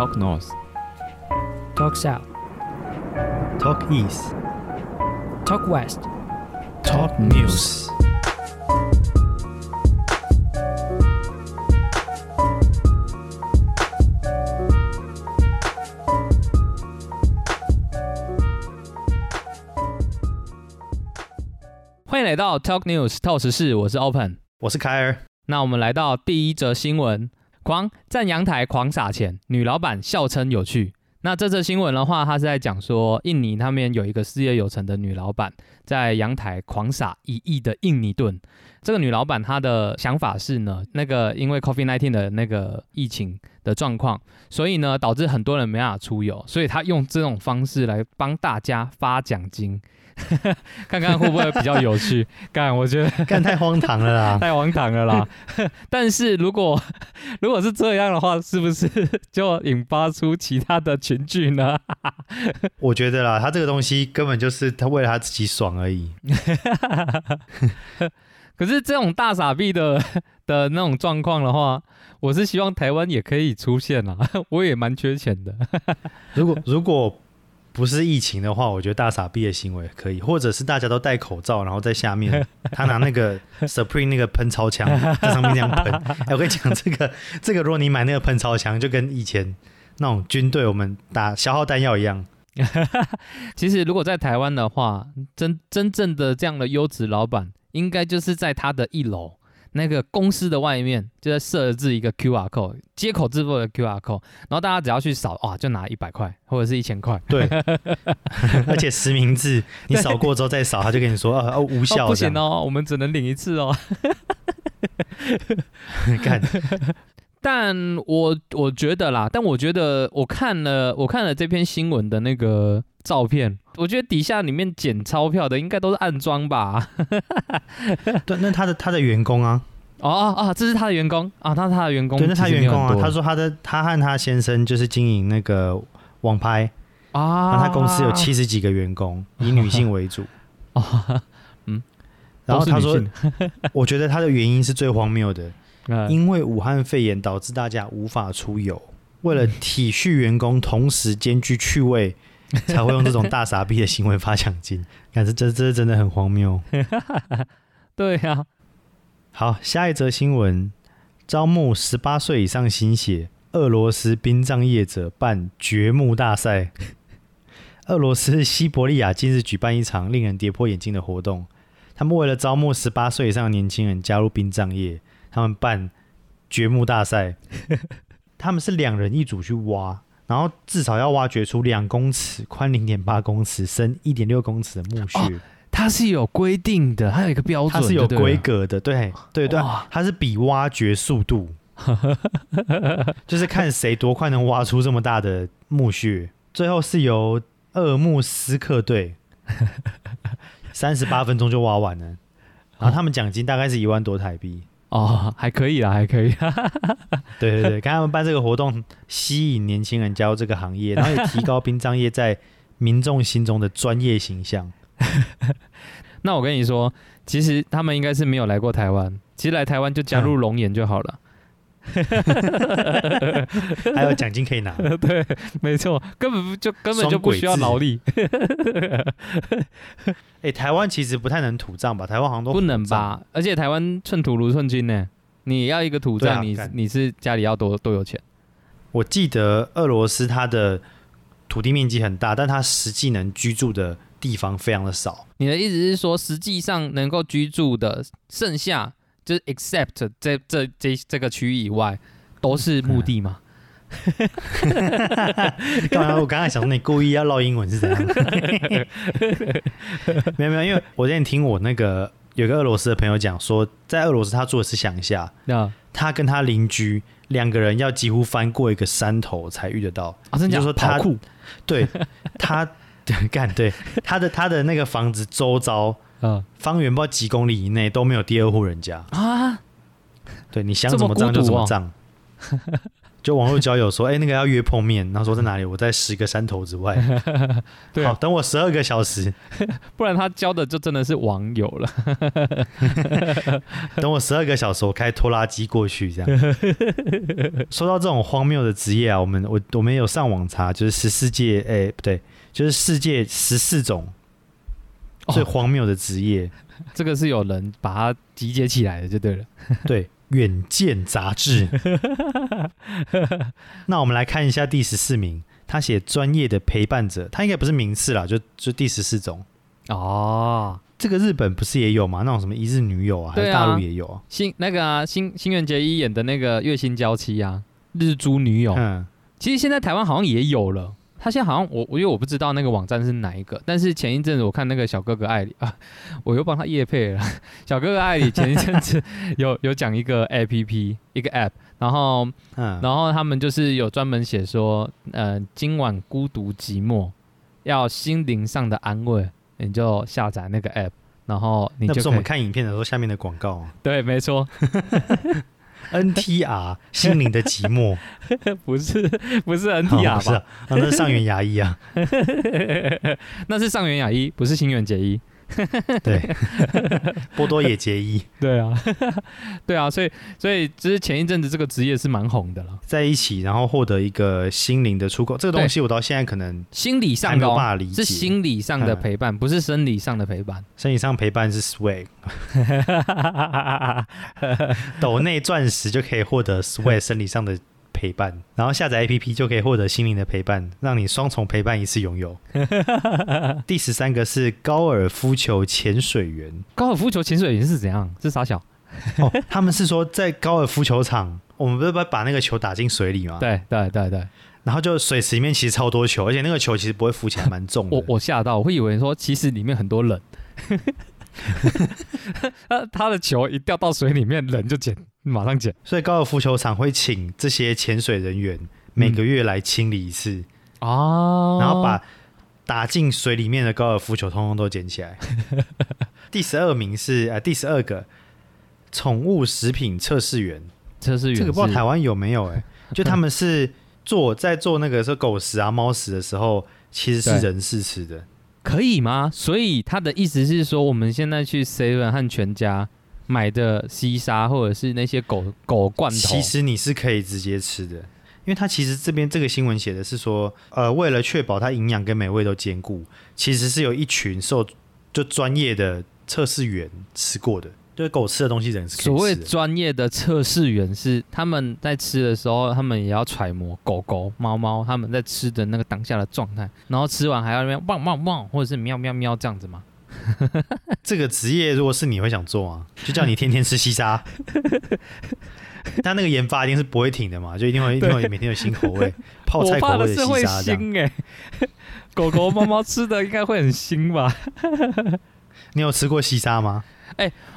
Talk North, Talk South, Talk East, Talk West. Talk News。欢迎来到 Talk News 套时事，我是 Open。我是凯尔。那我们来到第一则新闻：狂站阳台狂撒钱，女老板笑称有趣。那这则新闻的话，它是在讲说，印尼那边有一个事业有成的女老板，在阳台狂撒一亿的印尼盾。这个女老板她的想法是呢，那个因为 COVID-19 的那个疫情的状况，所以呢导致很多人没办法出游，所以她用这种方式来帮大家发奖金，看看会不会比较有趣。干，我觉得 干太荒唐了啦！太荒唐了啦！但是如果如果是这样的话，是不是就引发出其他的群聚呢？我觉得啦，他这个东西根本就是他为了他自己爽而已。可是这种大傻逼的的那种状况的话，我是希望台湾也可以出现啊！我也蛮缺钱的。如果如果不是疫情的话，我觉得大傻逼的行为可以，或者是大家都戴口罩，然后在下面 他拿那个 Supreme 那个喷超枪在上面这样喷。哎，我跟你讲，这个这个，如果你买那个喷超枪，就跟以前那种军队我们打消耗弹药一样。其实如果在台湾的话，真真正的这样的优质老板。应该就是在他的一楼那个公司的外面，就在设置一个 QR code 接口支付的 QR code，然后大家只要去扫，啊，就拿一百块或者是一千块。对，而且实名制，你扫过之后再扫，他就跟你说，哦，无效，不行哦，我们只能领一次哦。看，但我我觉得啦，但我觉得我看了我看了这篇新闻的那个照片。我觉得底下里面捡钞票的应该都是暗装吧？对，那他的他的员工啊，哦哦哦，这是他的员工。啊，他是他的员工，对，那他员工啊，他说他的他和他先生就是经营那个网拍。啊，他公司有七十几个员工，以女性为主。啊，嗯，然后他说，我觉得他的原因是最荒谬的，因为武汉肺炎导致大家无法出游，为了体恤员工，同时兼具趣味。才会用这种大傻逼的行为发奖金，感觉这这真的很荒谬。对呀，好，下一则新闻：招募十八岁以上新血，俄罗斯殡葬业者办掘墓大赛。俄罗斯西伯利亚近日举办一场令人跌破眼镜的活动，他们为了招募十八岁以上的年轻人加入殡葬业，他们办掘墓大赛。他们是两人一组去挖。然后至少要挖掘出两公尺宽、零点八公尺、深一点六公尺的墓穴，它是有规定的，它有一个标准，它是有规格的，对对对，它是比挖掘速度，就是看谁多快能挖出这么大的墓穴。最后是由二木斯克队 三十八分钟就挖完了，然后他们奖金大概是一万多台币。哦，还可以啦，还可以。对 对对，看他们办这个活动，吸引年轻人加入这个行业，然后也提高殡葬业在民众心中的专业形象。那我跟你说，其实他们应该是没有来过台湾，其实来台湾就加入龙岩就好了。还有奖金可以拿，对，没错，根本就根本就不需要劳力。哎，台湾其实不太能土葬吧？台湾好像都不能吧？而且台湾寸土如寸金呢，你要一个土葬，你你是家里要多多有钱？我记得俄罗斯它的土地面积很大，但它实际能居住的地方非常的少。你的意思是说，实际上能够居住的剩下？就是 except 这这这这个区域以外都是墓地吗？干嘛？我刚才想说你故意要唠英文是怎样？没有没有，因为我之前听我那个有个俄罗斯的朋友讲说，在俄罗斯他住的是乡下，那他跟他邻居两个人要几乎翻过一个山头才遇得到。啊，真就说他对他 干对他的他的那个房子周遭。嗯，方圆不知道几公里以内都没有第二户人家啊！对，你想怎么脏就怎么脏。就网络交友说，哎、那个要约碰面，然后说在哪里？我在十个山头之外。对啊好，等我十二个小时，不然他交的就真的是网友了。等我十二个小时，我开拖拉机过去。这样。说到这种荒谬的职业啊，我们我我们有上网查，就是十四届，哎、不对，就是世界十四种最哦荒谬的职业。这个是有人把它集结起来的，就对了。对，《远见》杂志。那我们来看一下第十四名，他写专业的陪伴者，他应该不是名次啦，就就第十四种。哦，这个日本不是也有吗？那种什么一日女友啊，还是大陆也有啊？新那个啊，新新垣结衣演的那个月薪娇妻啊，日租女友，嗯，其实现在台湾好像也有了。他现在好像我我因为我不知道那个网站是哪一个，但是前一阵子我看那个小哥哥艾里啊，我又帮他夜配了。小哥哥艾里前一阵子 有有讲一个 A P P 一个 App，然后嗯，然后他们就是有专门写说，呃，今晚孤独寂寞，要心灵上的安慰，你就下载那个 App，然后你那不我们就是可以看影片的时候下面的广告啊。对，没错，，NTR 心灵的寂寞 不是不是哦 NTR 吧？不是啊，啊那是上元牙医啊，那是上元牙医，不是新垣结衣。对，波多野结衣。对啊，对啊，所以所以就是前一阵子这个职业是蛮红的了，在一起，然后获得一个心灵的出口。这个东西我到现在可能心理上没的、哦、有办法理解。是心理上的嗯。陪伴，不是生理上的陪伴。生理上陪伴是 swag，抖内钻石就可以获得 swag 生理上的陪伴，然后下载 APP 就可以获得心灵的陪伴，让你双重陪伴一次拥有。第十三个是高尔夫球潜水员高尔夫球潜水员是怎样？是傻小？哦，他们是说在高尔夫球场，我们不是把把那个球打进水里吗？，对对对对，然后就水池里面其实超多球，而且那个球其实不会浮起来，蛮重的。我我吓到，我会以为说其实里面很多人，他他的球一掉到水里面，人就捡，马上捡所以高尔夫球场会请这些潜水人员每个月来清理一次。哦然后把打进水里面的高尔夫球通通都捡起来。第十二名是呃第十二个宠物食品测试员，测试员这个不知道台湾有没有哎、就他们是做在做那个说狗食啊猫食的时候，其实是人试吃的。可以吗？所以他的意思是说，我们现在去 Seven 和全家买的西沙或者是那些狗狗罐头，其实你是可以直接吃的，因为它其实这边这个新闻写的是说，呃，为了确保它营养跟美味都兼顾，其实是有一群受就专业的测试员吃过的，就是狗吃的东西人是所谓。专业的测试员是他们在吃的时候，他们也要揣摩狗狗、猫猫他们在吃的那个当下的状态，然后吃完还要那边汪汪汪，或者是喵喵喵这样子吗？这个职业如果是你会想做吗？就叫你天天吃西沙，他那个研发一定是不会停的嘛，就一定会一定会每天有新口味，泡菜口味的西沙这样。腥哎、狗狗、猫猫吃的应该会很腥吧？你有吃过西沙吗？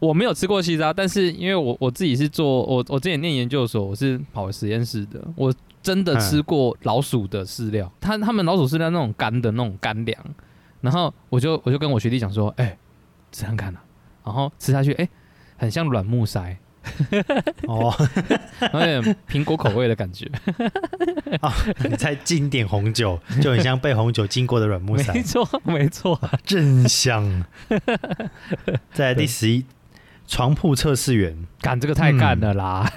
我没有吃过西沙，但是因为我我自己是做我我之前念研究所，我是跑实验室的，我真的吃过老鼠的饲料，他他们老鼠饲料那种干的那种干粮，然后我就我就跟我学弟讲说，哎、吃看看啊，然后吃下去，哎、很像软木塞，哦，有点苹果口味的感觉，你再进一点红酒，就很像被红酒浸过的软木塞。没，错没错，真香。在第十一，床铺测试员，干这个太干了啦，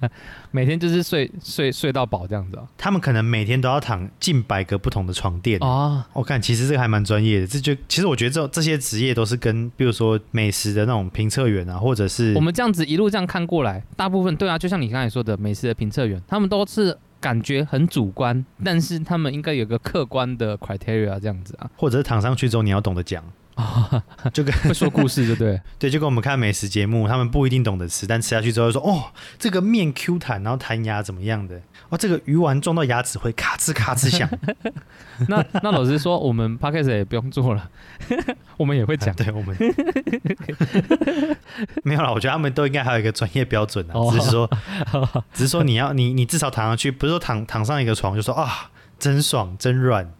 每天就是睡睡睡到饱这样子他们可能每天都要躺近百个不同的床垫。哦。哦我看其实这个还蛮专业的，这就其实我觉得这这些职业都是跟，比如说美食的那种评测员啊，或者是我们这样子一路这样看过来，大部分对啊，就像你刚才说的，美食的评测员，他们都是感觉很主观，但是他们应该有个客观的 criteria 这样子啊，或者是躺上去之后你要懂得讲，就跟会说故事，对不对？对，就跟我们看美食节目，他们不一定懂得吃，但吃下去之后就说哦，这个面 Q 弹，然后弹牙怎么样的，哦，这个鱼丸撞到牙齿会咔吱咔吱响，那那老实说，我们 podcast 也不用做了，我们也会讲。对我们没有了，我觉得他们都应该还有一个专业标准啊，哦只是说，只是说你要你你至少躺上去，不是说躺躺上一个床就说啊真爽真软，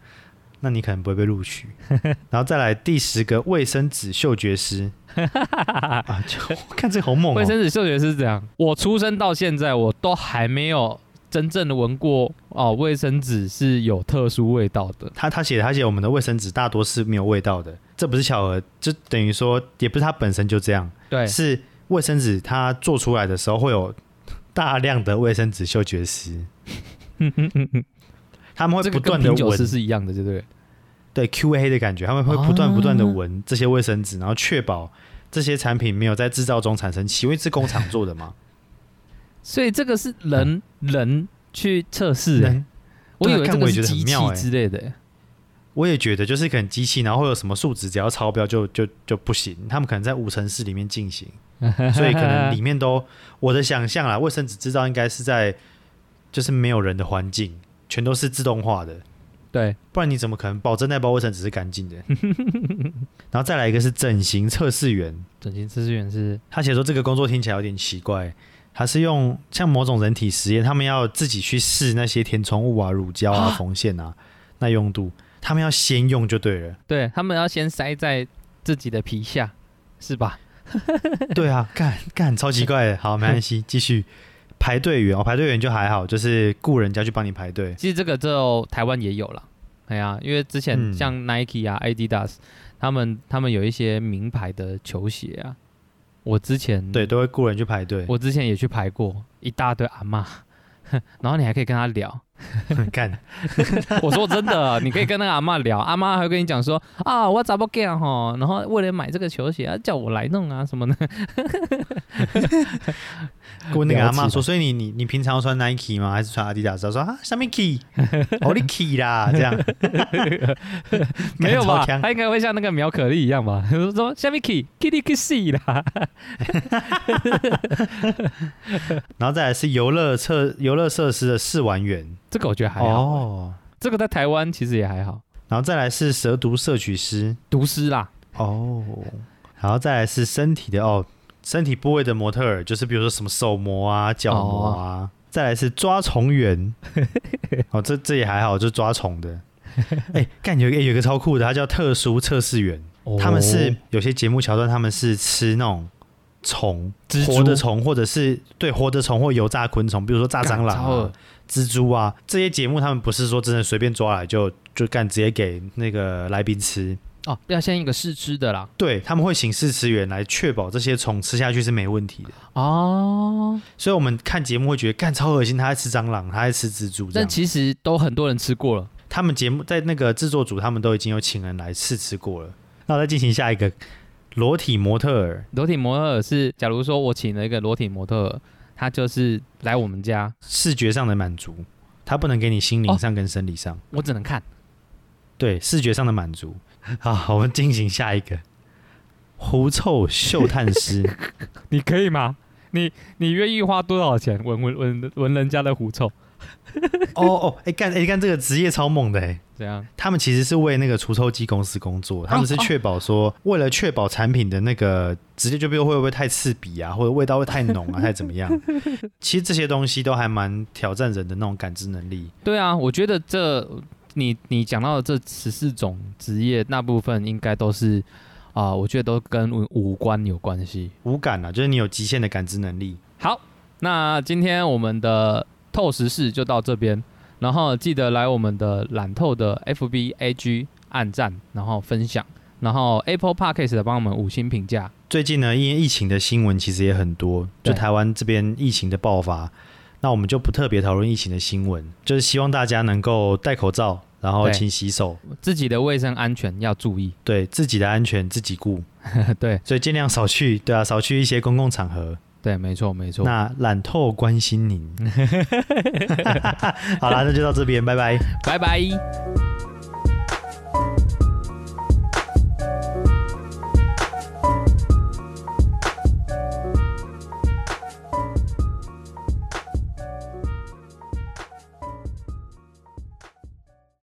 那你可能不会被录取。然后再来第十个卫生纸嗅觉师 啊，就看这好猛哦，卫生纸嗅觉是怎样，我出生到现在，我都还没有真正的闻过哦，卫生纸是有特殊味道的。他他写他写我们的卫生纸大多是没有味道的，这不是巧合，就等于说也不是它本身就这样，对，是卫生纸它做出来的时候会有大量的卫生纸嗅觉师，他们会不断的闻，是一样的，对不对？对 Q&A 的感觉，他们会不断不断的啊闻这些卫生纸，然后确保这些产品没有在制造中产生气，因为是工厂做的嘛。所以这个是人、人去测试、欸，我以为这个机器之类的、欸。我也觉得，就是可能机器，然后会有什么数值，只要超标就就就不行。他们可能在无尘室里面进行，所以可能里面都我的想象啦，卫生纸制造应该是在就是没有人的环境，全都是自动化的，对，不然你怎么可能保证那包卫生纸是干净的？然后再来一个是整形测试员，整形测试员是他写说这个工作听起来有点奇怪，他是用像某种人体实验，他们要自己去试那些填充物啊、乳胶啊、缝线啊耐用度，他们要先用就对了。对他们要先塞在自己的皮下，是吧？对啊，干干超奇怪的。好，没关系，继续。排队员哦，排队员就还好，就是雇人家去帮你排队。其实这个就台湾也有了，哎呀，因为之前嗯像 Nike 啊、Adidas，他们他们有一些名牌的球鞋啊，我之前对，都会雇人去排队。我之前也去排过一大堆阿妈，然后你还可以跟他聊。干，我说真的，你可以跟那个阿妈聊，阿妈还会跟你讲说啊，我找不干哈，然后为了买这个球鞋，啊叫我来弄啊什么的。问那个阿妈说，所以你你你平常穿 Nike 吗？还是穿阿迪达斯？他说啊，上面 key，哦你 key 啦，这样。没有吧？他应该会像那个苗可丽一样吧？说下面 key kitty kissy 啦，然后再来是游乐设游乐设施的试玩员。这个我觉得还好。哦，这个在台湾其实也还好，然后再来是蛇毒摄取师。毒师啦，哦，然后再来是身体的哦，身体部位的模特儿，就是比如说什么手模啊、脚模啊。再来是抓虫员，哦，这这也还好，就抓虫的。哎、干有有一个超酷的，他叫特殊测试员。他们是有些节目桥段，他们是吃那种虫，活的虫，或者是对活的虫或油炸昆虫，比如说炸蟑螂蜘蛛啊这些节目，他们不是说真的随便抓来就就干直接给那个来宾吃，哦，要先一个试吃的啦。对他们会请试吃员来确保这些虫吃下去是没问题的。哦，所以我们看节目会觉得干超恶心，他在吃蟑螂，他在吃蜘蛛。但其实都很多人吃过了。他们节目在那个制作组，他们都已经有请人来试吃过了。那我再进行下一个裸体模特儿，裸体模特儿是，假如说我请了一个裸体模特儿，他就是来我们家，视觉上的满足，他不能给你心灵上跟生理上。我只能看。对，视觉上的满足。好，我们进行下一个狐臭嗅探师。你可以吗？你你愿意花多少钱闻闻闻闻人家的狐臭？哦哦，哎干哎干，这个职业超猛的哎。怎样？他们其实是为那个除臭机公司工作，他们是确保说，为了确保产品的那个直接就比如会不会太刺鼻啊，或者味道会太浓啊，太怎么样？其实这些东西都还蛮挑战人的那种感知能力。对啊，我觉得这你你讲到的这十四种职业，那部分应该都是啊、我觉得都跟五五官有关系。五感啊，就是你有极限的感知能力。好，那今天我们的透时事就到这边，然后记得来我们的懒透的 FB AG 按赞，然后分享，然后 Apple Podcast 的帮我们五星评价。最近呢，因为疫情的新闻其实也很多，就台湾这边疫情的爆发，那我们就不特别讨论疫情的新闻，就是希望大家能够戴口罩，然后勤洗手，自己的卫生安全要注意。对自己的安全自己顾，对所以尽量少去，对啊，少去一些公共场合。对，没错没错。那懒透关心您。好啦，那就到这边，拜拜。拜拜。